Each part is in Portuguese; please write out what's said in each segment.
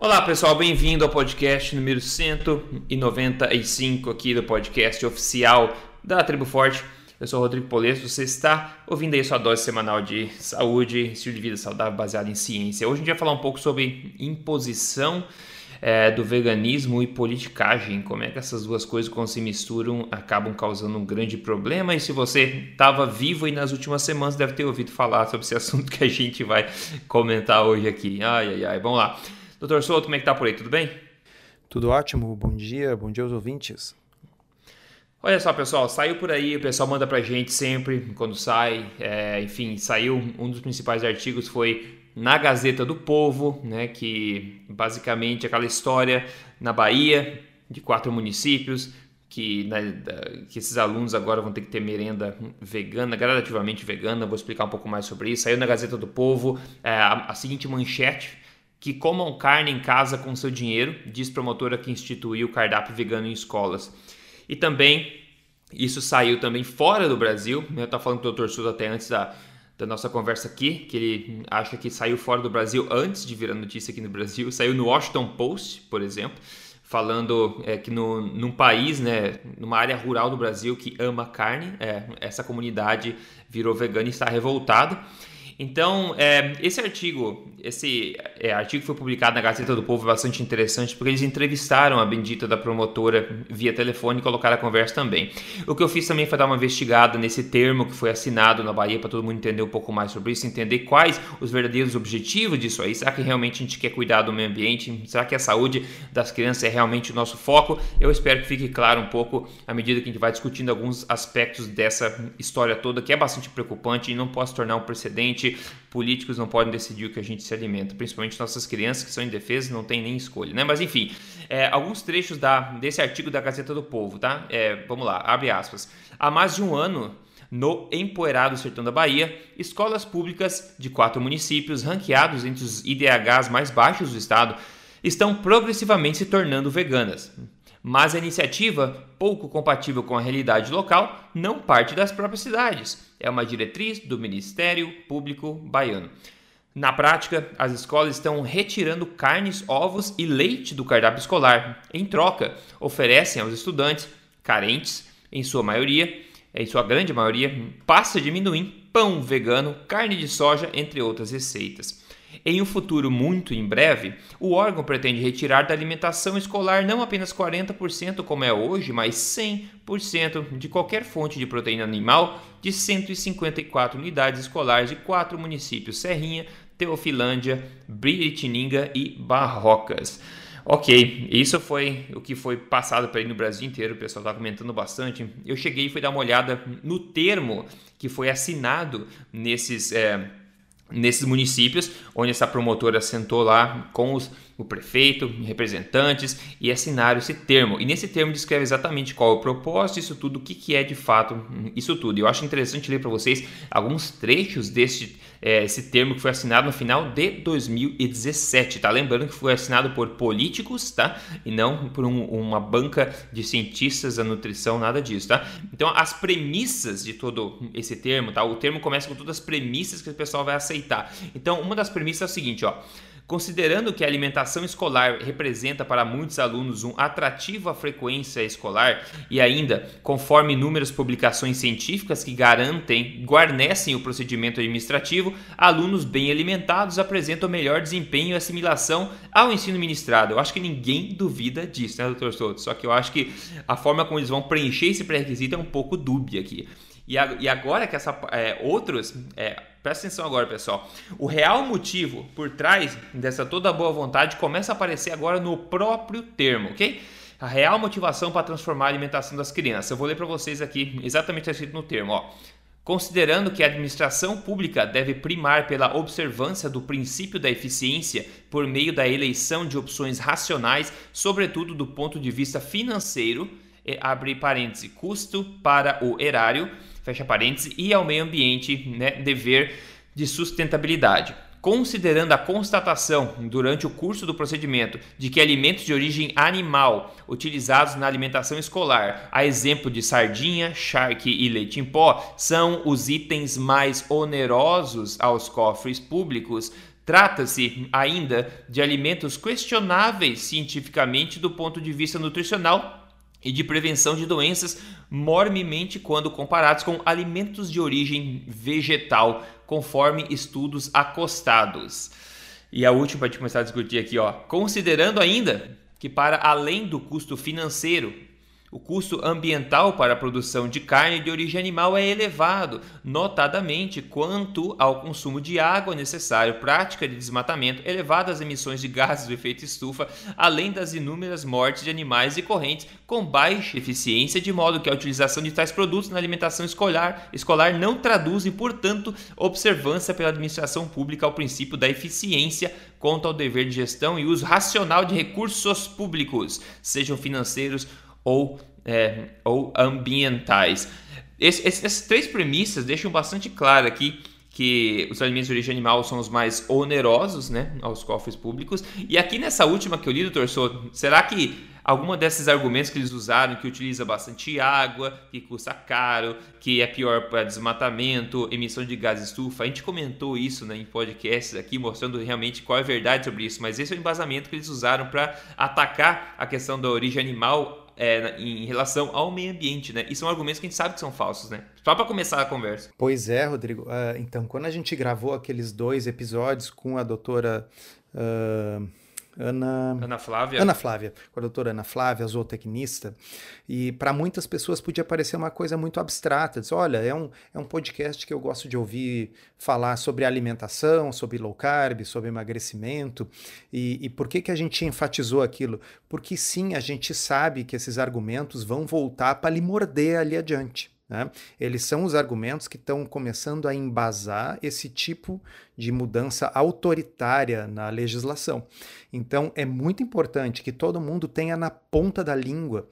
Olá pessoal, bem-vindo ao podcast número 195 aqui do podcast oficial da Tribo Forte. Eu sou Rodrigo Polesso, você está ouvindo aí sua dose semanal de saúde, estilo de vida saudável baseado em ciência. Hoje a gente vai falar um pouco sobre imposição é, do veganismo e politicagem, como é que essas duas coisas quando se misturam acabam causando um grande problema. E se você estava vivo aí nas últimas semanas, deve ter ouvido falar sobre esse assunto que a gente vai comentar hoje aqui. Ai, ai, ai, vamos lá. Doutor Souto, como é que tá por aí? Tudo bem? Tudo ótimo, bom dia, bom dia aos ouvintes. Olha só, pessoal, saiu por aí, o pessoal manda pra gente sempre quando sai. É, enfim, saiu um dos principais artigos foi na Gazeta do Povo, né, que basicamente aquela história na Bahia de quatro municípios que, né, que esses alunos agora vão ter que ter merenda vegana, gradativamente vegana. Vou explicar um pouco mais sobre isso. Saiu na Gazeta do Povo é, a, a seguinte manchete que comam carne em casa com seu dinheiro, diz promotora que instituiu o cardápio vegano em escolas. E também, isso saiu também fora do Brasil, né? eu estava falando com o Dr. Souza até antes da, da nossa conversa aqui, que ele acha que saiu fora do Brasil antes de virar notícia aqui no Brasil, saiu no Washington Post, por exemplo, falando é, que no, num país, né, numa área rural do Brasil que ama carne, é, essa comunidade virou vegana e está revoltada. Então, é, esse artigo, esse é, artigo foi publicado na Gazeta do Povo, é bastante interessante, porque eles entrevistaram a bendita da promotora via telefone e colocaram a conversa também. O que eu fiz também foi dar uma investigada nesse termo que foi assinado na Bahia, para todo mundo entender um pouco mais sobre isso, entender quais os verdadeiros objetivos disso aí. Será que realmente a gente quer cuidar do meio ambiente? Será que a saúde das crianças é realmente o nosso foco? Eu espero que fique claro um pouco à medida que a gente vai discutindo alguns aspectos dessa história toda, que é bastante preocupante e não pode se tornar um precedente políticos não podem decidir o que a gente se alimenta, principalmente nossas crianças que são indefesas não têm nem escolha, né? Mas enfim, é, alguns trechos da, desse artigo da Gazeta do Povo, tá? É, vamos lá, abre aspas. Há mais de um ano no empoeirado sertão da Bahia, escolas públicas de quatro municípios, ranqueados entre os IDHs mais baixos do estado, estão progressivamente se tornando veganas. Mas a iniciativa, pouco compatível com a realidade local, não parte das próprias cidades. É uma diretriz do Ministério Público Baiano. Na prática, as escolas estão retirando carnes, ovos e leite do cardápio escolar. Em troca, oferecem aos estudantes carentes, em sua maioria, em sua grande maioria, pasta de amendoim, pão vegano, carne de soja, entre outras receitas. Em um futuro muito em breve, o órgão pretende retirar da alimentação escolar não apenas 40%, como é hoje, mas 100% de qualquer fonte de proteína animal de 154 unidades escolares de quatro municípios: Serrinha, Teofilândia, Biritininga e Barrocas. Ok, isso foi o que foi passado para aí no Brasil inteiro, o pessoal está comentando bastante. Eu cheguei e fui dar uma olhada no termo que foi assinado nesses. É, nesses municípios, onde essa promotora sentou lá com os, o prefeito, representantes e assinaram esse termo. E nesse termo descreve exatamente qual é o propósito, isso tudo, o que, que é de fato isso tudo. Eu acho interessante ler para vocês alguns trechos desse é, esse termo que foi assinado no final de 2017, tá? Lembrando que foi assinado por políticos, tá? E não por um, uma banca de cientistas da nutrição, nada disso, tá? Então, as premissas de todo esse termo, tá? O termo começa com todas as premissas que o pessoal vai aceitar. Então, uma das premissas é o seguinte, ó. Considerando que a alimentação escolar representa para muitos alunos um atrativo à frequência escolar e ainda, conforme inúmeras publicações científicas que garantem, guarnecem o procedimento administrativo, alunos bem alimentados apresentam melhor desempenho e assimilação ao ensino ministrado. Eu acho que ninguém duvida disso, né, doutor Souto? Só que eu acho que a forma como eles vão preencher esse pré-requisito é um pouco dúbia aqui. E, agora que essa, é, outros, é, presta atenção agora, pessoal. O real motivo por trás dessa toda boa vontade começa a aparecer agora no próprio termo, ok? A real motivação para transformar a alimentação das crianças. Eu vou ler para vocês aqui exatamente escrito no termo, ó. Considerando que a administração pública deve primar pela observância do princípio da eficiência por meio da eleição de opções racionais, sobretudo do ponto de vista financeiro, abre parêntese, custo para o erário, fecha parênteses, e ao meio ambiente, né, dever de sustentabilidade. Considerando a constatação durante o curso do procedimento de que alimentos de origem animal utilizados na alimentação escolar, a exemplo de sardinha, charque e leite em pó, são os itens mais onerosos aos cofres públicos, Trata-se ainda de alimentos questionáveis cientificamente do ponto de vista nutricional e de prevenção de doenças, mormemente quando comparados com alimentos de origem vegetal, conforme estudos acostados. E a última para gente começar a discutir aqui, ó, considerando ainda que para além do custo financeiro o custo ambiental para a produção de carne de origem animal é elevado, notadamente quanto ao consumo de água necessário, prática de desmatamento, elevadas emissões de gases do efeito estufa, além das inúmeras mortes de animais e correntes com baixa eficiência, de modo que a utilização de tais produtos na alimentação escolar, escolar não traduzem, portanto, observância pela administração pública ao princípio da eficiência quanto ao dever de gestão e uso racional de recursos públicos, sejam financeiros ou, é, ou ambientais. Essas três premissas deixam bastante claro aqui que os alimentos de origem animal são os mais onerosos né, aos cofres públicos. E aqui nessa última que eu li, doutor Souto, será que alguma desses argumentos que eles usaram, que utiliza bastante água, que custa caro, que é pior para desmatamento, emissão de gás estufa, a gente comentou isso né, em podcasts aqui, mostrando realmente qual é a verdade sobre isso, mas esse é o embasamento que eles usaram para atacar a questão da origem animal é, em relação ao meio ambiente, né? E são argumentos que a gente sabe que são falsos, né? Só para começar a conversa. Pois é, Rodrigo. Uh, então, quando a gente gravou aqueles dois episódios com a doutora. Uh Ana, Ana Flávia. Ana Flávia, com a doutora Ana Flávia, zootecnista. E para muitas pessoas podia parecer uma coisa muito abstrata. Diz, olha, é um, é um podcast que eu gosto de ouvir falar sobre alimentação, sobre low carb, sobre emagrecimento. E, e por que, que a gente enfatizou aquilo? Porque sim, a gente sabe que esses argumentos vão voltar para lhe morder ali adiante. Né? Eles são os argumentos que estão começando a embasar esse tipo de mudança autoritária na legislação. Então, é muito importante que todo mundo tenha na ponta da língua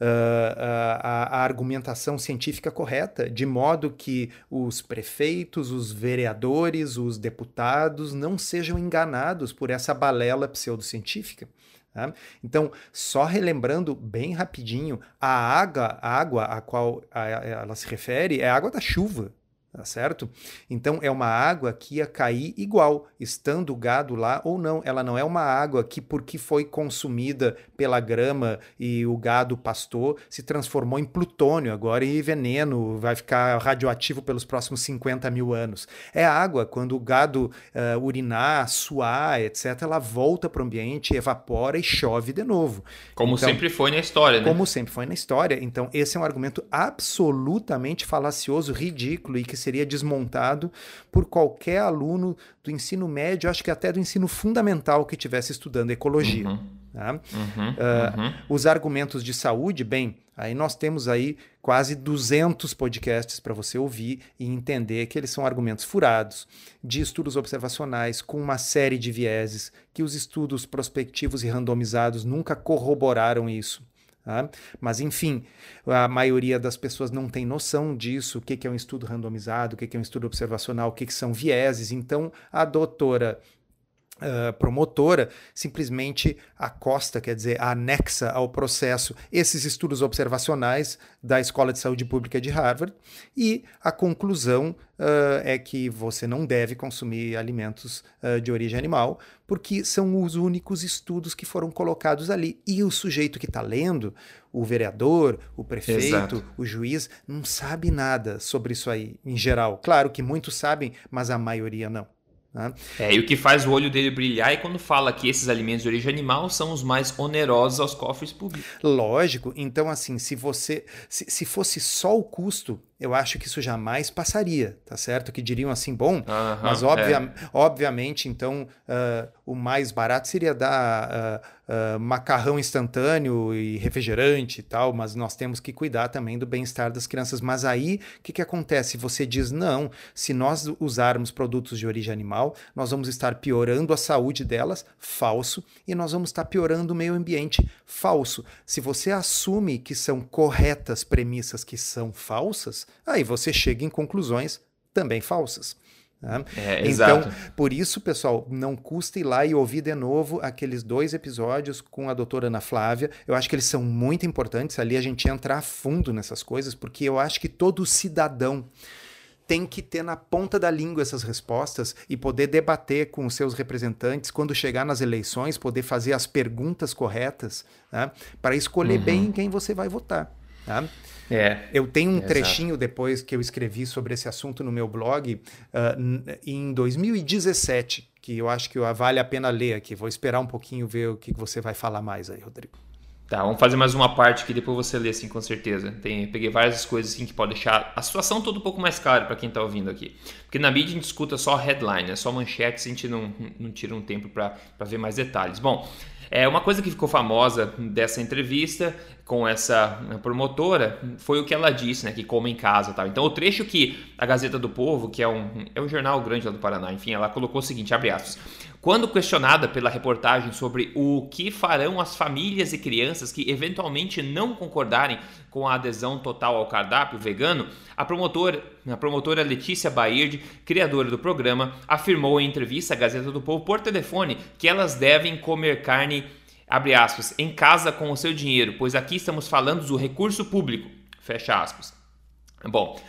uh, a, a, argumentação científica correta, de modo que os prefeitos, os vereadores, os deputados não sejam enganados por essa balela pseudocientífica. Tá? Então, só relembrando bem rapidinho, a água, a água a qual ela se refere é a água da chuva tá certo? Então é uma água que ia cair igual, estando o gado lá ou não. Ela não é uma água que, porque foi consumida pela grama e o gado pastou, se transformou em plutônio agora e veneno, vai ficar radioativo pelos próximos 50 mil anos. É água, quando o gado uh, urinar, suar, etc., ela volta para o ambiente, evapora e chove de novo. Como então, sempre foi na história, né? Como sempre foi na história. Então, esse é um argumento absolutamente falacioso, ridículo e que seria desmontado por qualquer aluno do ensino médio, acho que até do ensino fundamental que estivesse estudando ecologia. Uhum. Tá? Uhum, uh, uhum. Os argumentos de saúde, bem, aí nós temos aí quase 200 podcasts para você ouvir e entender que eles são argumentos furados, de estudos observacionais com uma série de vieses, que os estudos prospectivos e randomizados nunca corroboraram isso. Tá? Mas, enfim, a maioria das pessoas não tem noção disso, o que, que é um estudo randomizado, o que, que é um estudo observacional, o que, que são vieses. Então, a doutora Uh, promotora simplesmente acosta, quer dizer, anexa ao processo esses estudos observacionais da Escola de Saúde Pública de Harvard e a conclusão uh, é que você não deve consumir alimentos uh, de origem animal porque são os únicos estudos que foram colocados ali e o sujeito que está lendo, o vereador, o prefeito, Exato. o juiz, não sabe nada sobre isso aí em geral. Claro que muitos sabem, mas a maioria não. Né? É, e o que faz o olho dele brilhar é quando fala que esses alimentos de origem animal são os mais onerosos aos cofres públicos. Lógico, então assim, se você se, se fosse só o custo, eu acho que isso jamais passaria, tá certo? Que diriam assim, bom, mas obvia é. obviamente, então, uh, o mais barato seria dar uh, macarrão instantâneo e refrigerante e tal, mas nós temos que cuidar também do bem-estar das crianças. Mas aí, o que, que acontece? Você diz, não, se nós usarmos produtos de origem animal, nós vamos estar piorando a saúde delas, falso, e nós vamos estar piorando o meio ambiente, falso. Se você assume que são corretas premissas que são falsas, aí você chega em conclusões também falsas. Né? É, então, por isso, pessoal, não custa ir lá e ouvir de novo aqueles dois episódios com a doutora Ana Flávia. Eu acho que eles são muito importantes. Ali a gente entra a fundo nessas coisas, porque eu acho que todo cidadão tem que ter na ponta da língua essas respostas e poder debater com os seus representantes quando chegar nas eleições, poder fazer as perguntas corretas né, para escolher uhum. bem quem você vai votar. Tá? É, eu tenho um é trechinho exato. depois que eu escrevi sobre esse assunto no meu blog uh, em 2017, que eu acho que vale a pena ler aqui. Vou esperar um pouquinho ver o que você vai falar mais aí, Rodrigo. Tá, vamos fazer mais uma parte que depois você lê, assim, com certeza. Tem, peguei várias coisas assim que pode deixar a situação toda um pouco mais clara para quem está ouvindo aqui. Porque na mídia a gente escuta só headline, é só manchetes, a gente não, não tira um tempo para ver mais detalhes. Bom, é, uma coisa que ficou famosa dessa entrevista com essa promotora foi o que ela disse, né, que come em casa, tal. Então o trecho que a Gazeta do Povo, que é um, é um jornal grande lá do Paraná, enfim, ela colocou o seguinte, abre aspas, quando questionada pela reportagem sobre o que farão as famílias e crianças que eventualmente não concordarem com a adesão total ao cardápio vegano, a promotora, a promotora Letícia Baird, criadora do programa, afirmou em entrevista à Gazeta do Povo por telefone que elas devem comer carne, abre aspas, em casa com o seu dinheiro, pois aqui estamos falando do recurso público, fecha aspas. Bom,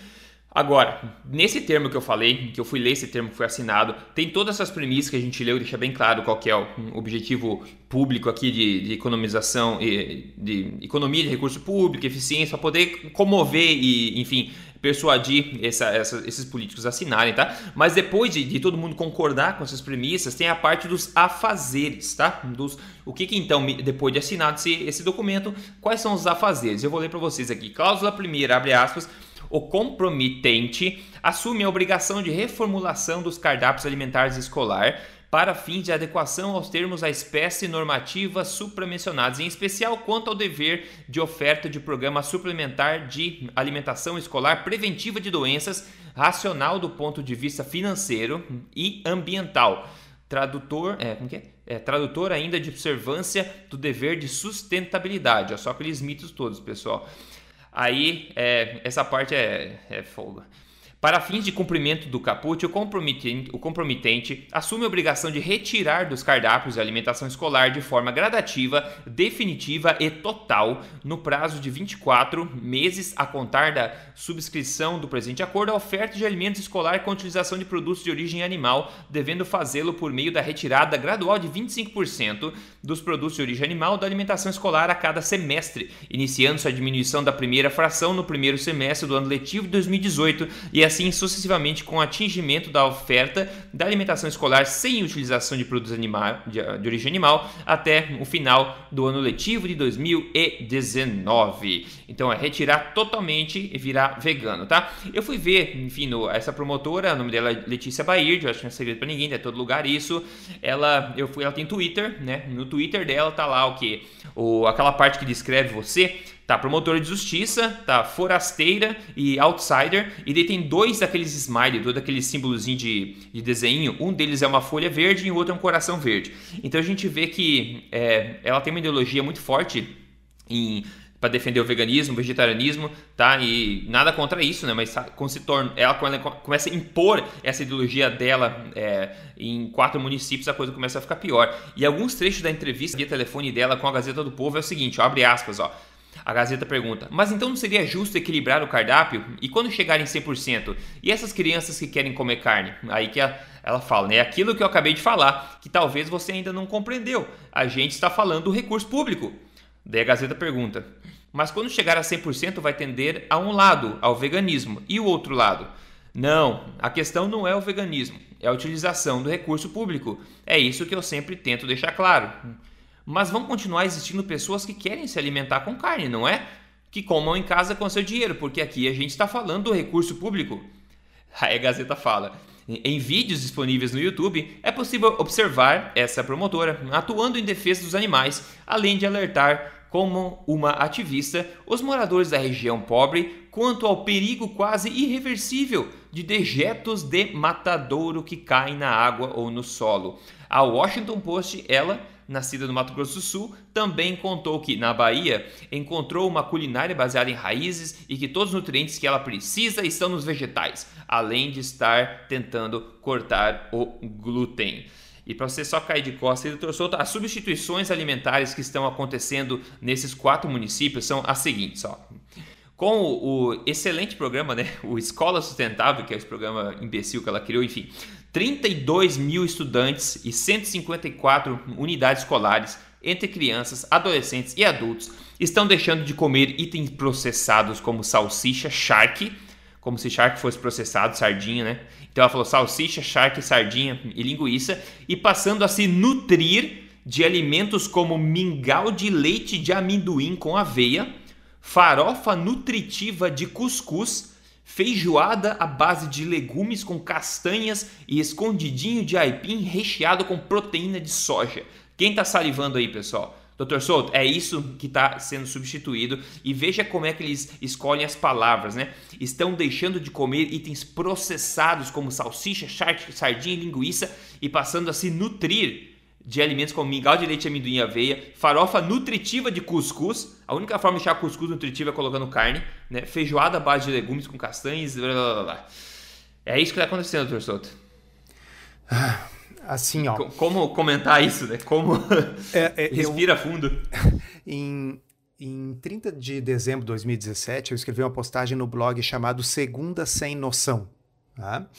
Agora, nesse termo que eu falei, que eu fui ler esse termo que foi assinado, tem todas essas premissas que a gente leu, deixa bem claro qual é o objetivo público aqui de, de economização, de economia de recurso público, eficiência, para poder comover e, enfim, persuadir essa, essa, esses políticos a assinarem, tá? Mas depois de, de, todo mundo concordar com essas premissas, tem a parte dos afazeres, tá? Dos, o que, que então, depois de assinado esse, esse documento, quais são os afazeres? Eu vou ler para vocês aqui. Cláusula primeira, abre aspas o compromitente assume a obrigação de reformulação dos cardápios alimentares escolar para fins de adequação aos termos da espécie normativa supramencionados, em especial quanto ao dever de oferta de programa suplementar de alimentação escolar preventiva de doenças, racional do ponto de vista financeiro e ambiental. Tradutor, é, como que é? é tradutor ainda de observância do dever de sustentabilidade. É só aqueles mitos todos, pessoal. Aí, é, essa parte é, é folga. Para fins de cumprimento do caput, o comprometente, o comprometente assume a obrigação de retirar dos cardápios de alimentação escolar de forma gradativa, definitiva e total, no prazo de 24 meses a contar da subscrição do presente acordo, a oferta de alimentos escolar com utilização de produtos de origem animal, devendo fazê-lo por meio da retirada gradual de 25% dos produtos de origem animal da alimentação escolar a cada semestre, iniciando-se a diminuição da primeira fração no primeiro semestre do ano letivo de 2018 e assim sucessivamente com o atingimento da oferta da alimentação escolar sem utilização de produtos animal, de, de origem animal até o final do ano letivo de 2019. Então é retirar totalmente e virar vegano, tá? Eu fui ver, enfim, no, essa promotora, o nome dela é Letícia Baird, eu acho que não é segredo para ninguém, é todo lugar isso. Ela, eu fui, ela tem Twitter, né? No Twitter dela tá lá o que? O, aquela parte que descreve você Tá promotora de justiça, tá forasteira e outsider. E daí tem dois daqueles smiley, dois daqueles símbolozinho de, de desenho. Um deles é uma folha verde e o outro é um coração verde. Então a gente vê que é, ela tem uma ideologia muito forte em para defender o veganismo, o vegetarianismo, tá? E nada contra isso, né? Mas se torna, ela quando ela começa a impor essa ideologia dela é, em quatro municípios, a coisa começa a ficar pior. E alguns trechos da entrevista via telefone dela com a Gazeta do Povo é o seguinte, ó, abre aspas, ó. A Gazeta pergunta: Mas então não seria justo equilibrar o cardápio? E quando chegarem 100%? E essas crianças que querem comer carne? Aí que ela fala, né? Aquilo que eu acabei de falar, que talvez você ainda não compreendeu. A gente está falando do recurso público. Daí a Gazeta pergunta: Mas quando chegar a 100% vai tender a um lado, ao veganismo, e o outro lado? Não, a questão não é o veganismo, é a utilização do recurso público. É isso que eu sempre tento deixar claro. Mas vão continuar existindo pessoas que querem se alimentar com carne, não é? Que comam em casa com seu dinheiro, porque aqui a gente está falando do recurso público. Aí a Gazeta fala. Em vídeos disponíveis no YouTube, é possível observar essa promotora atuando em defesa dos animais, além de alertar como uma ativista os moradores da região pobre quanto ao perigo quase irreversível de dejetos de matadouro que caem na água ou no solo. A Washington Post, ela nascida no Mato Grosso do Sul, também contou que, na Bahia, encontrou uma culinária baseada em raízes e que todos os nutrientes que ela precisa estão nos vegetais, além de estar tentando cortar o glúten. E para você só cair de costas, ele trouxe as substituições alimentares que estão acontecendo nesses quatro municípios são as seguintes, ó. Com o, o, excelente programa, né? O Escola Sustentável, que é esse programa imbecil que ela criou, enfim. 32 mil estudantes e 154 unidades escolares entre crianças, adolescentes e adultos estão deixando de comer itens processados como salsicha, charque, como se charque fosse processado, sardinha, né? Então ela falou salsicha, charque, sardinha e linguiça e passando a se nutrir de alimentos como mingau de leite de amendoim com aveia, farofa nutritiva de cuscuz, feijoada à base de legumes com castanhas e escondidinho de aipim recheado com proteína de soja. Quem está salivando aí, pessoal? Doutor Souto, é isso que está sendo substituído e veja como é que eles escolhem as palavras, né? Estão deixando de comer itens processados como salsicha, sardinha e linguiça e passando a se nutrir de alimentos como mingau de leite, amendoim e aveia, farofa nutritiva de cuscuz. A única forma de deixar cuscuz nutritiva é colocando carne, né? Feijoada à base de legumes com castanhas, blá blá blá. É isso que está acontecendo, doutor Souto. Ah assim, ó. Como comentar isso, né? Como é, é, respira eu, fundo. Em, em 30 de dezembro de 2017, eu escrevi uma postagem no blog chamado Segunda Sem Noção. Tá?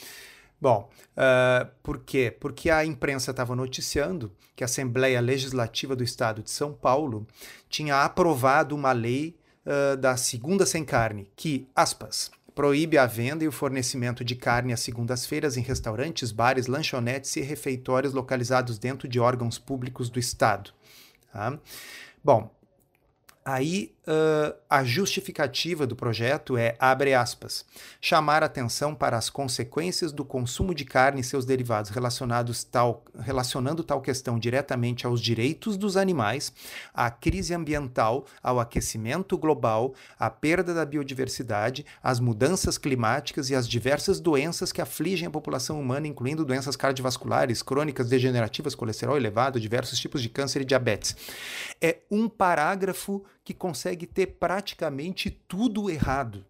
Bom, uh, por quê? Porque a imprensa estava noticiando que a Assembleia Legislativa do Estado de São Paulo tinha aprovado uma lei uh, da segunda sem carne, que, aspas, proíbe a venda e o fornecimento de carne às segundas-feiras em restaurantes, bares, lanchonetes e refeitórios localizados dentro de órgãos públicos do Estado. Tá? Bom, Aí uh, a justificativa do projeto é, abre aspas, chamar atenção para as consequências do consumo de carne e seus derivados relacionados tal, relacionando tal questão diretamente aos direitos dos animais, à crise ambiental, ao aquecimento global, à perda da biodiversidade, às mudanças climáticas e às diversas doenças que afligem a população humana, incluindo doenças cardiovasculares, crônicas, degenerativas, colesterol elevado, diversos tipos de câncer e diabetes. É um parágrafo que consegue ter praticamente tudo errado.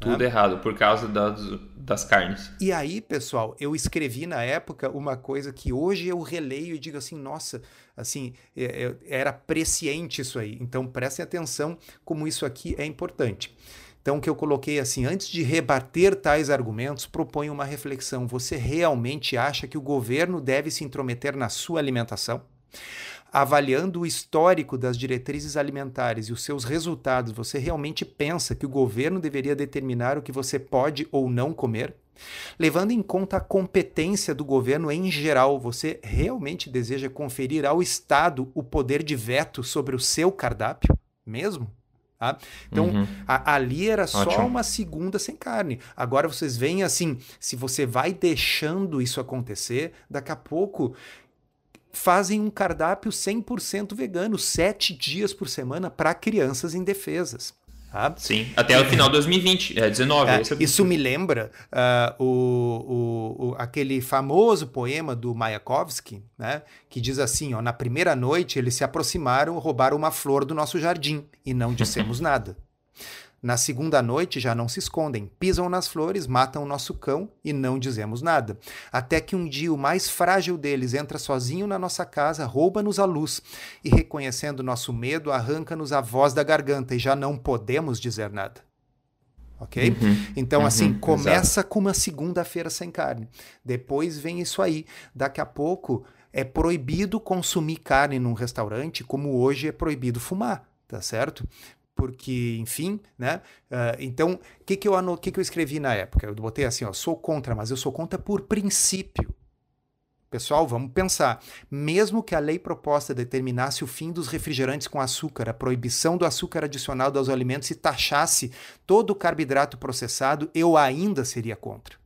Tudo né? errado, por causa das, das carnes. E aí, pessoal, eu escrevi na época uma coisa que hoje eu releio e digo assim, nossa, assim, é, é, era presciente isso aí. Então prestem atenção como isso aqui é importante. Então, o que eu coloquei assim, antes de rebater tais argumentos, proponho uma reflexão. Você realmente acha que o governo deve se intrometer na sua alimentação? Avaliando o histórico das diretrizes alimentares e os seus resultados, você realmente pensa que o governo deveria determinar o que você pode ou não comer? Levando em conta a competência do governo em geral, você realmente deseja conferir ao Estado o poder de veto sobre o seu cardápio? Mesmo? Tá? Então, uhum. a, ali era Ótimo. só uma segunda sem carne. Agora vocês veem assim: se você vai deixando isso acontecer, daqui a pouco fazem um cardápio 100% vegano, sete dias por semana para crianças indefesas. Tá? Sim, até o final de 2020, é 19. É, isso me lembra uh, o, o, o, aquele famoso poema do Mayakovsky, né, que diz assim: ó, na primeira noite eles se aproximaram, roubaram uma flor do nosso jardim e não dissemos nada. Na segunda noite já não se escondem, pisam nas flores, matam o nosso cão e não dizemos nada. Até que um dia o mais frágil deles entra sozinho na nossa casa, rouba-nos a luz e, reconhecendo nosso medo, arranca-nos a voz da garganta e já não podemos dizer nada. Ok? Uhum, então, assim, uhum, assim, começa exato. com uma segunda-feira sem carne. Depois vem isso aí. Daqui a pouco é proibido consumir carne num restaurante, como hoje é proibido fumar tá certo? Porque, enfim, né? Uh, então, o que, que, eu que, que eu escrevi na época? Eu botei assim, ó, sou contra, mas eu sou contra por princípio. Pessoal, vamos pensar. Mesmo que a lei proposta determinasse o fim dos refrigerantes com açúcar, a proibição do açúcar adicionado aos alimentos e taxasse todo o carboidrato processado, eu ainda seria contra.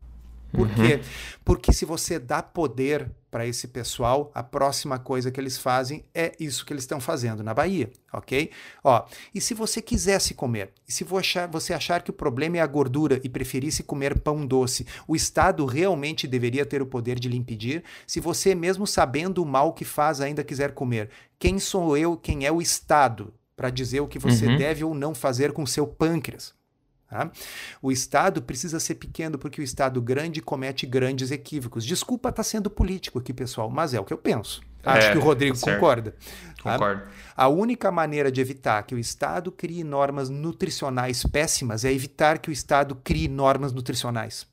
Por uhum. quê? Porque se você dá poder para esse pessoal, a próxima coisa que eles fazem é isso que eles estão fazendo na Bahia, ok? Ó, e se você quisesse comer, e se você achar que o problema é a gordura e preferisse comer pão doce, o Estado realmente deveria ter o poder de lhe impedir? Se você, mesmo sabendo o mal que faz, ainda quiser comer, quem sou eu, quem é o Estado para dizer o que você uhum. deve ou não fazer com o seu pâncreas? Tá? O Estado precisa ser pequeno porque o Estado grande comete grandes equívocos. Desculpa estar tá sendo político aqui, pessoal, mas é o que eu penso. Acho é, que o Rodrigo tá concorda. Tá? Concordo. A única maneira de evitar que o Estado crie normas nutricionais péssimas é evitar que o Estado crie normas nutricionais.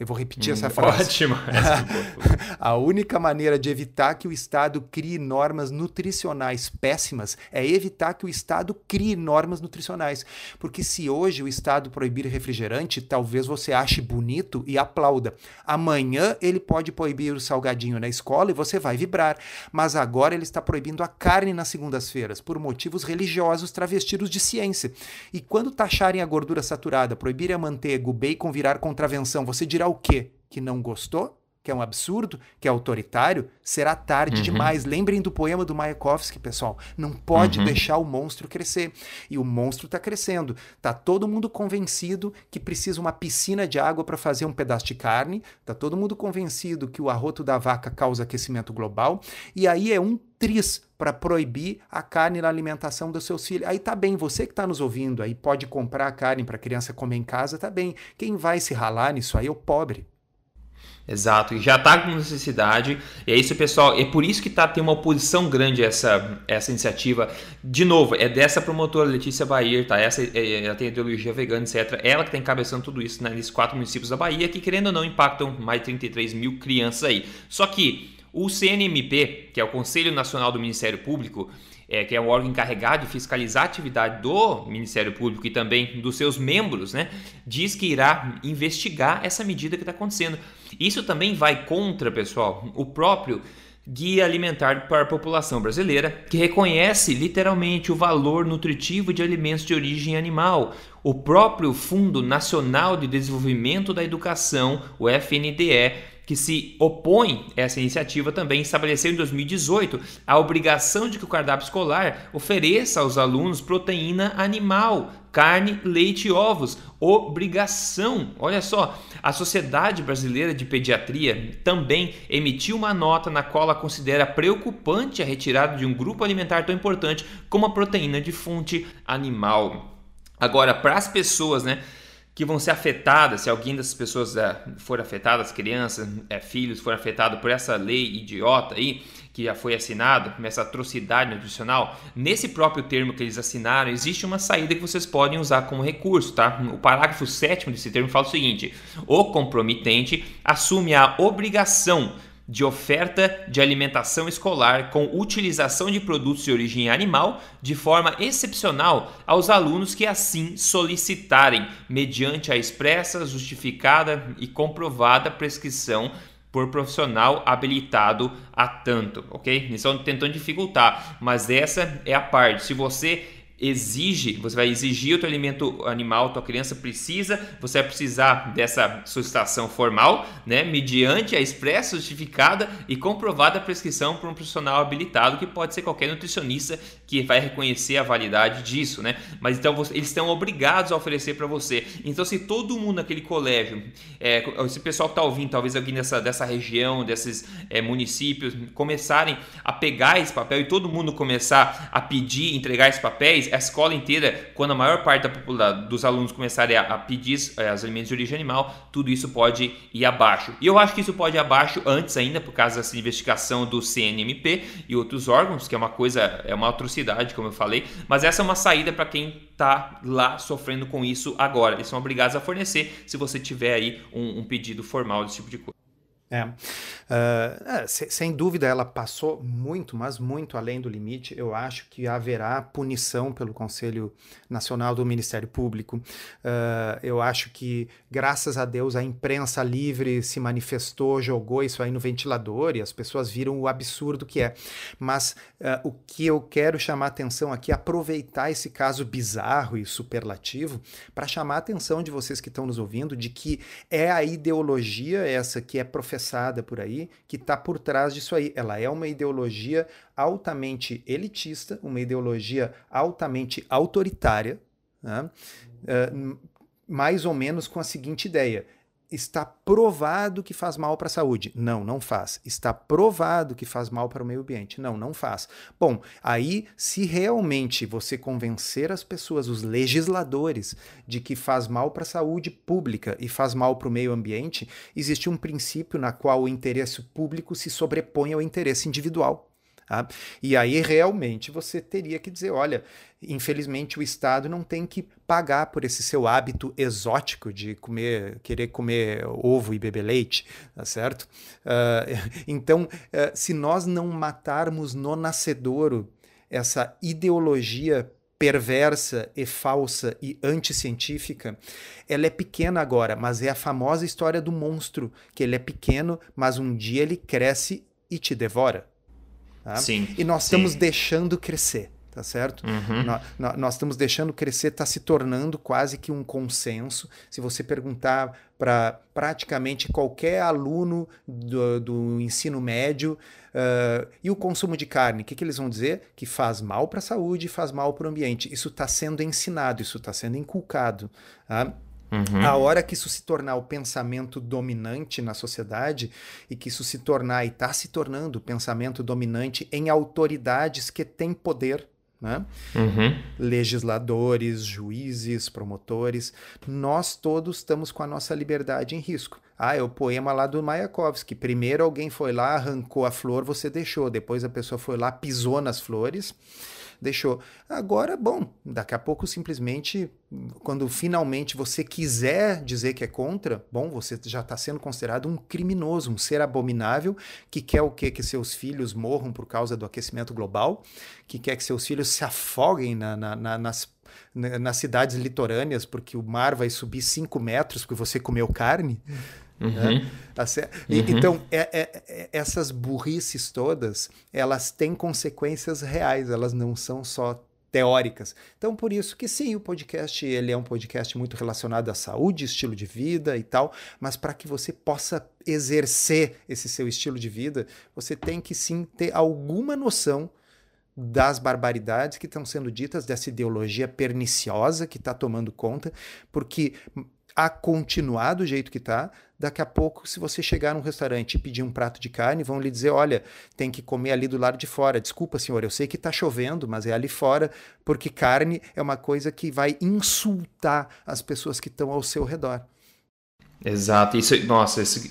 Eu vou repetir hum, essa frase. Ótimo. a única maneira de evitar que o Estado crie normas nutricionais péssimas é evitar que o Estado crie normas nutricionais. Porque se hoje o Estado proibir refrigerante, talvez você ache bonito e aplauda. Amanhã ele pode proibir o salgadinho na escola e você vai vibrar. Mas agora ele está proibindo a carne nas segundas-feiras, por motivos religiosos travestidos de ciência. E quando taxarem a gordura saturada, proibirem a manteiga, o bacon virar contravenção, você dirá o quê? Que não gostou? Que é um absurdo? Que é autoritário? Será tarde uhum. demais. Lembrem do poema do Mayakovsky, pessoal. Não pode uhum. deixar o monstro crescer. E o monstro está crescendo. Tá todo mundo convencido que precisa uma piscina de água para fazer um pedaço de carne. Tá todo mundo convencido que o arroto da vaca causa aquecimento global. E aí é um tris para proibir a carne na alimentação dos seus filhos. Aí tá bem, você que está nos ouvindo aí pode comprar a carne para a criança comer em casa, tá bem. Quem vai se ralar nisso aí é o pobre. Exato, e já está com necessidade, e é isso, pessoal. É por isso que tá, tem uma oposição grande essa, essa iniciativa. De novo, é dessa promotora Letícia Bahia, tá? Essa, é, ela tem ideologia vegana, etc. Ela que está encabeçando tudo isso né, nesses quatro municípios da Bahia, que querendo ou não impactam mais de 33 mil crianças aí. Só que o CNMP, que é o Conselho Nacional do Ministério Público, é, que é o órgão encarregado de fiscalizar a atividade do Ministério Público e também dos seus membros, né, diz que irá investigar essa medida que está acontecendo. Isso também vai contra, pessoal, o próprio Guia Alimentar para a População Brasileira, que reconhece literalmente o valor nutritivo de alimentos de origem animal. O próprio Fundo Nacional de Desenvolvimento da Educação, o FNDE, que se opõe a essa iniciativa também estabeleceu em 2018 a obrigação de que o cardápio escolar ofereça aos alunos proteína animal, carne, leite e ovos. Obrigação. Olha só, a Sociedade Brasileira de Pediatria também emitiu uma nota na qual ela considera preocupante a retirada de um grupo alimentar tão importante como a proteína de fonte animal. Agora, para as pessoas, né? Que vão ser afetadas, se alguém dessas pessoas é, for afetada, as crianças, é, filhos, for afetado por essa lei idiota aí, que já foi assinado, essa atrocidade nutricional, nesse próprio termo que eles assinaram, existe uma saída que vocês podem usar como recurso, tá? O parágrafo 7 desse termo fala o seguinte: o compromitente assume a obrigação de oferta de alimentação escolar com utilização de produtos de origem animal de forma excepcional aos alunos que assim solicitarem, mediante a expressa, justificada e comprovada prescrição por profissional habilitado a tanto, ok? Estão tentando dificultar, mas essa é a parte. Se você exige, você vai exigir o teu alimento animal, tua criança precisa, você vai precisar dessa solicitação formal, né, mediante a expressa, justificada e comprovada prescrição por um profissional habilitado, que pode ser qualquer nutricionista que vai reconhecer a validade disso, né? Mas então eles estão obrigados a oferecer para você. Então se todo mundo naquele colégio, é, esse pessoal que está ouvindo, talvez alguém dessa, dessa região, desses é, municípios, começarem a pegar esse papel e todo mundo começar a pedir, entregar esses papéis, a escola inteira, quando a maior parte da, dos alunos começarem a, a pedir é, os alimentos de origem animal, tudo isso pode ir abaixo. E eu acho que isso pode ir abaixo antes ainda, por causa dessa investigação do CNMP e outros órgãos, que é uma coisa, é uma atrocidade, como eu falei, mas essa é uma saída para quem está lá sofrendo com isso agora. Eles são obrigados a fornecer se você tiver aí um, um pedido formal desse tipo de coisa. É. Uh, sem dúvida, ela passou muito, mas muito além do limite. Eu acho que haverá punição pelo Conselho Nacional do Ministério Público. Uh, eu acho que, graças a Deus, a imprensa livre se manifestou, jogou isso aí no ventilador e as pessoas viram o absurdo que é. Mas uh, o que eu quero chamar atenção aqui, aproveitar esse caso bizarro e superlativo, para chamar a atenção de vocês que estão nos ouvindo de que é a ideologia essa que é professada por aí que está por trás disso aí. Ela é uma ideologia altamente elitista, uma ideologia altamente autoritária, né? uh, mais ou menos com a seguinte ideia: está provado que faz mal para a saúde. Não, não faz. Está provado que faz mal para o meio ambiente. Não, não faz. Bom, aí, se realmente você convencer as pessoas, os legisladores, de que faz mal para a saúde pública e faz mal para o meio ambiente, existe um princípio na qual o interesse público se sobrepõe ao interesse individual. Tá? E aí realmente você teria que dizer: olha, infelizmente o Estado não tem que pagar por esse seu hábito exótico de comer, querer comer ovo e beber leite, tá certo? Uh, então, uh, se nós não matarmos no nascedouro essa ideologia perversa e falsa e anticientífica, ela é pequena agora, mas é a famosa história do monstro, que ele é pequeno, mas um dia ele cresce e te devora. Tá? Sim. E nós sim. estamos deixando crescer tá certo? Uhum. Nós, nós, estamos deixando crescer, está se tornando quase que um consenso. Se você perguntar para praticamente qualquer aluno do, do ensino médio uh, e o consumo de carne, o que, que eles vão dizer? Que faz mal para a saúde, faz mal para o ambiente. Isso está sendo ensinado, isso está sendo inculcado. Tá? Uhum. A hora que isso se tornar o pensamento dominante na sociedade e que isso se tornar e está se tornando o pensamento dominante em autoridades que têm poder, né? Uhum. legisladores, juízes, promotores, nós todos estamos com a nossa liberdade em risco. Ah, é o poema lá do Mayakovsky. Primeiro alguém foi lá, arrancou a flor, você deixou. Depois a pessoa foi lá, pisou nas flores deixou. Agora, bom, daqui a pouco simplesmente, quando finalmente você quiser dizer que é contra, bom, você já está sendo considerado um criminoso, um ser abominável, que quer o quê? Que seus filhos morram por causa do aquecimento global, que quer que seus filhos se afoguem na, na, na, nas nas cidades litorâneas, porque o mar vai subir 5 metros porque você comeu carne. Uhum. Né? Tá uhum. Então, é, é, é, essas burrices todas, elas têm consequências reais, elas não são só teóricas. Então, por isso que sim, o podcast ele é um podcast muito relacionado à saúde, estilo de vida e tal, mas para que você possa exercer esse seu estilo de vida, você tem que sim ter alguma noção das barbaridades que estão sendo ditas, dessa ideologia perniciosa que está tomando conta, porque a continuar do jeito que está, daqui a pouco, se você chegar num restaurante e pedir um prato de carne, vão lhe dizer: olha, tem que comer ali do lado de fora. Desculpa, senhor, eu sei que está chovendo, mas é ali fora, porque carne é uma coisa que vai insultar as pessoas que estão ao seu redor. Exato, isso, nossa, isso,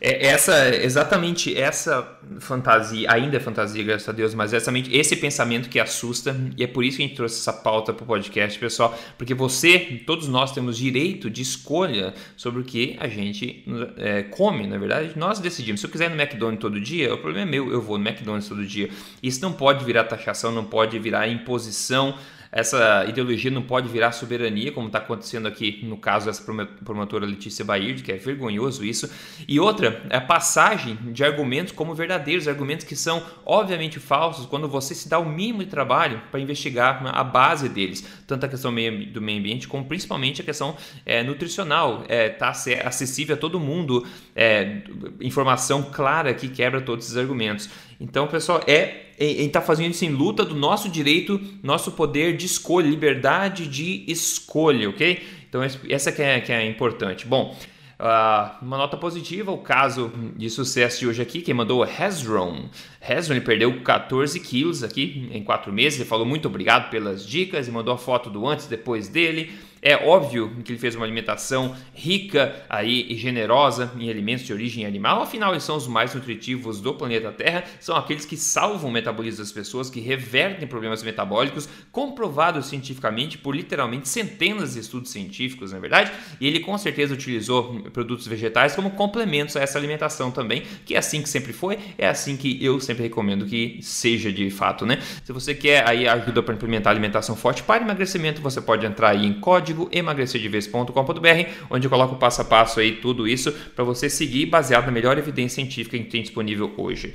é essa, exatamente essa fantasia, ainda é fantasia, graças a Deus, mas exatamente esse pensamento que assusta, e é por isso que a gente trouxe essa pauta para o podcast, pessoal, porque você, todos nós temos direito de escolha sobre o que a gente é, come, na verdade, nós decidimos. Se eu quiser ir no McDonald's todo dia, o problema é meu, eu vou no McDonald's todo dia. Isso não pode virar taxação, não pode virar imposição essa ideologia não pode virar soberania, como está acontecendo aqui no caso dessa promotora Letícia Baird, que é vergonhoso isso. E outra, é a passagem de argumentos como verdadeiros, argumentos que são obviamente falsos, quando você se dá o mínimo de trabalho para investigar a base deles, tanto a questão do meio ambiente, como principalmente a questão é, nutricional. Está é, acessível a todo mundo, é, informação clara que quebra todos esses argumentos. Então, pessoal, é a gente está fazendo isso em luta do nosso direito, nosso poder de escolha, liberdade de escolha, ok? Então, essa que é, que é importante. Bom, uh, uma nota positiva, o caso de sucesso de hoje aqui, quem mandou é Hezron. Hezron ele perdeu 14 quilos aqui em 4 meses, ele falou muito obrigado pelas dicas e mandou a foto do antes e depois dele. É óbvio que ele fez uma alimentação rica aí e generosa em alimentos de origem animal, afinal eles são os mais nutritivos do planeta Terra, são aqueles que salvam o metabolismo das pessoas, que revertem problemas metabólicos, comprovados cientificamente por literalmente centenas de estudos científicos, na é verdade, e ele com certeza utilizou produtos vegetais como complementos a essa alimentação também, que é assim que sempre foi, é assim que eu sempre recomendo que seja de fato, né? Se você quer aí ajuda para implementar alimentação forte para emagrecimento, você pode entrar aí em código código onde eu coloco passo a passo aí tudo isso para você seguir baseado na melhor evidência científica que tem disponível hoje.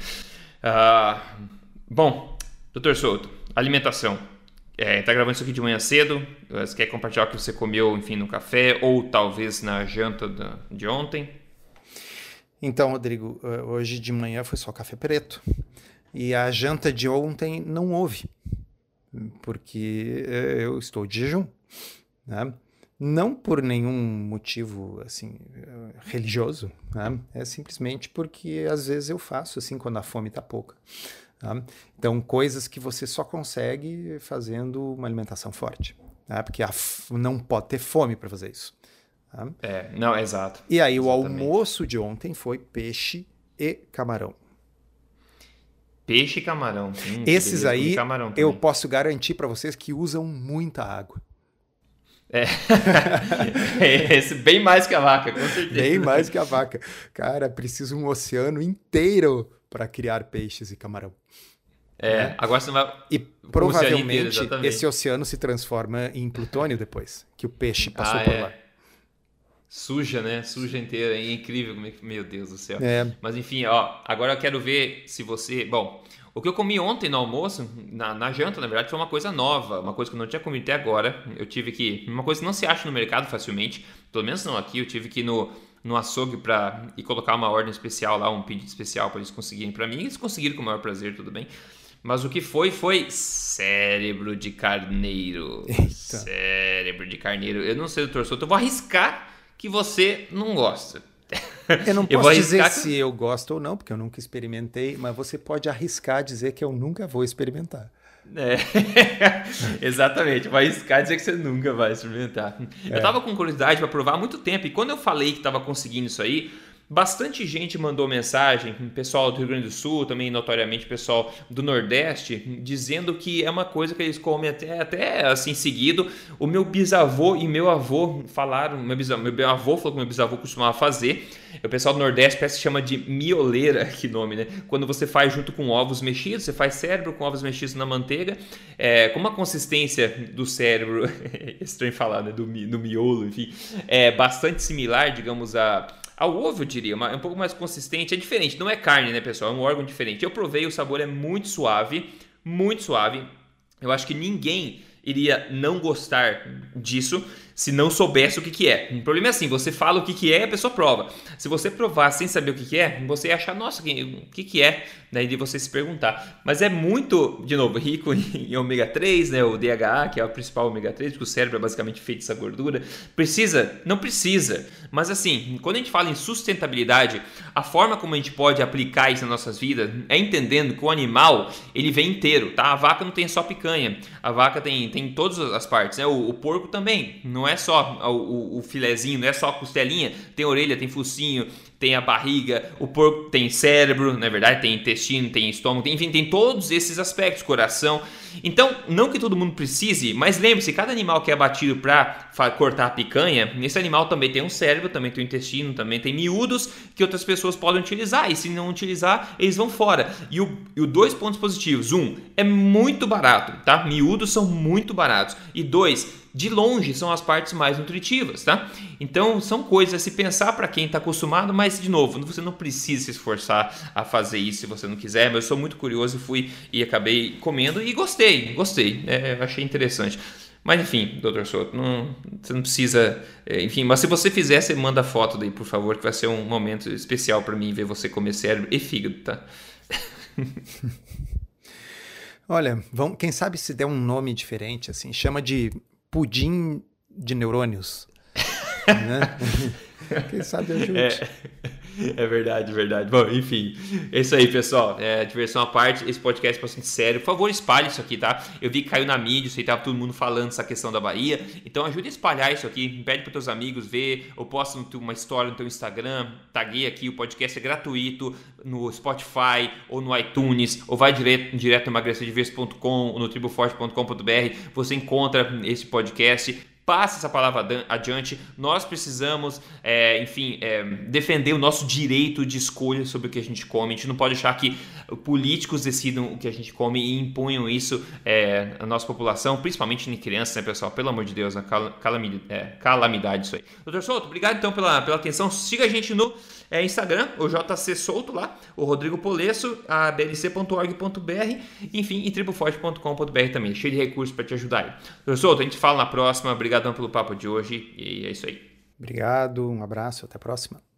Uh, bom, doutor Souto, alimentação. É, tá gravando isso aqui de manhã cedo. Você quer compartilhar o que você comeu, enfim, no café ou talvez na janta de ontem? Então, Rodrigo, eh, hoje de manhã foi só café preto. E a janta de ontem não houve, porque eh, eu estou de jejum. Né? Não por nenhum motivo assim religioso, né? é simplesmente porque às vezes eu faço assim quando a fome está pouca. Tá? Então, coisas que você só consegue fazendo uma alimentação forte, né? porque não pode ter fome para fazer isso. Tá? É, não, exato. E aí, Exatamente. o almoço de ontem foi peixe e camarão. Peixe e camarão. Hum, Esses aí, eu posso garantir para vocês que usam muita água. É. Esse bem mais que a vaca, com certeza. Bem mais que a vaca. Cara, precisa um oceano inteiro para criar peixes e camarão. É, né? agora você vai. E provavelmente inteiro, esse oceano se transforma em plutônio depois, que o peixe passou ah, por é. lá. Suja, né? Suja inteira, é incrível. Meu Deus do céu. É. Mas enfim, ó, agora eu quero ver se você. Bom, o que eu comi ontem no almoço, na, na, janta, na verdade, foi uma coisa nova, uma coisa que eu não tinha comido até agora. Eu tive que. Uma coisa que não se acha no mercado facilmente, pelo menos não aqui, eu tive que ir no, no açougue para ir colocar uma ordem especial lá, um pedido especial para eles conseguirem para mim. Eles conseguiram com o maior prazer, tudo bem. Mas o que foi foi cérebro de carneiro. Eita. Cérebro de carneiro. Eu não sei, doutor Souto, eu vou arriscar que você não gosta. Eu não posso eu dizer que... se eu gosto ou não, porque eu nunca experimentei, mas você pode arriscar dizer que eu nunca vou experimentar. É, exatamente, vai arriscar dizer que você nunca vai experimentar. É. Eu tava com curiosidade para provar há muito tempo, e quando eu falei que tava conseguindo isso aí, Bastante gente mandou mensagem, pessoal do Rio Grande do Sul, também notoriamente pessoal do Nordeste, dizendo que é uma coisa que eles comem até, até assim seguido. O meu bisavô e meu avô falaram, meu, bisavô, meu avô falou que meu bisavô costumava fazer. O pessoal do Nordeste parece que chama de mioleira, que nome, né? Quando você faz junto com ovos mexidos, você faz cérebro com ovos mexidos na manteiga, é, com uma consistência do cérebro, é estranho falar, né? Do, do miolo, enfim, é bastante similar, digamos, a ao ovo, eu diria, é um pouco mais consistente. É diferente, não é carne, né, pessoal? É um órgão diferente. Eu provei, o sabor é muito suave, muito suave. Eu acho que ninguém iria não gostar disso se não soubesse o que, que é. O problema é assim, você fala o que, que é e a pessoa prova. Se você provar sem saber o que, que é, você ia achar, nossa, o que, que é? Daí de você se perguntar. Mas é muito, de novo, rico em ômega 3, né? O DHA, que é o principal ômega 3, porque o cérebro é basicamente feito dessa gordura. Precisa? Não precisa. Mas assim, quando a gente fala em sustentabilidade, a forma como a gente pode aplicar isso nas nossas vidas é entendendo que o animal, ele vem inteiro, tá? A vaca não tem só picanha. A vaca tem, tem todas as partes, né? O, o porco também. Não é é só o, o, o filezinho, não é só a costelinha, tem orelha, tem focinho, tem a barriga, o porco tem cérebro, na é verdade, tem intestino, tem estômago, tem, enfim, tem todos esses aspectos, coração. Então, não que todo mundo precise, mas lembre-se, cada animal que é abatido para cortar a picanha, esse animal também tem um cérebro, também tem um intestino, também tem miúdos que outras pessoas podem utilizar, e se não utilizar, eles vão fora. E o, e o dois pontos positivos, um, é muito barato, tá? Miúdos são muito baratos. E dois, de longe são as partes mais nutritivas, tá? Então são coisas a se pensar para quem está acostumado, mas de novo, você não precisa se esforçar a fazer isso se você não quiser. Mas eu sou muito curioso e fui e acabei comendo e gostei, gostei, é, achei interessante. Mas enfim, doutor Souto, não, você não precisa. É, enfim, mas se você fizer, você manda foto daí, por favor, que vai ser um momento especial para mim ver você comer cérebro e fígado, tá? Olha, vamos, quem sabe se der um nome diferente, assim, chama de pudim de neurônios. né? Quem sabe ajude. É, é verdade, verdade. Bom, enfim, é isso aí, pessoal. É, diversão à parte, esse podcast é bastante sério. Por favor, espalhe isso aqui, tá? Eu vi que caiu na mídia, isso aí tava todo mundo falando essa questão da Bahia. Então ajude a espalhar isso aqui. Pede para teus amigos ver. Eu posto uma história no teu Instagram, taguei aqui. O podcast é gratuito no Spotify ou no iTunes, ou vai direto, direto no emagrecerdeves.com ou no triboforte.com.br. Você encontra esse podcast passe essa palavra adiante. Nós precisamos, é, enfim, é, defender o nosso direito de escolha sobre o que a gente come. A gente não pode deixar que políticos decidam o que a gente come e imponham isso é, à nossa população, principalmente em crianças, né, pessoal? Pelo amor de Deus, a calamidade, é, calamidade isso aí. Doutor Souto, obrigado então pela, pela atenção. Siga a gente no é, Instagram, o JC Souto lá, o Rodrigo Polesso, a blc.org.br, enfim, e triboforte.com.br também. Cheio de recursos para te ajudar aí. Doutor Souto, a gente fala na próxima. Obrigadão pelo papo de hoje e é isso aí. Obrigado, um abraço, até a próxima.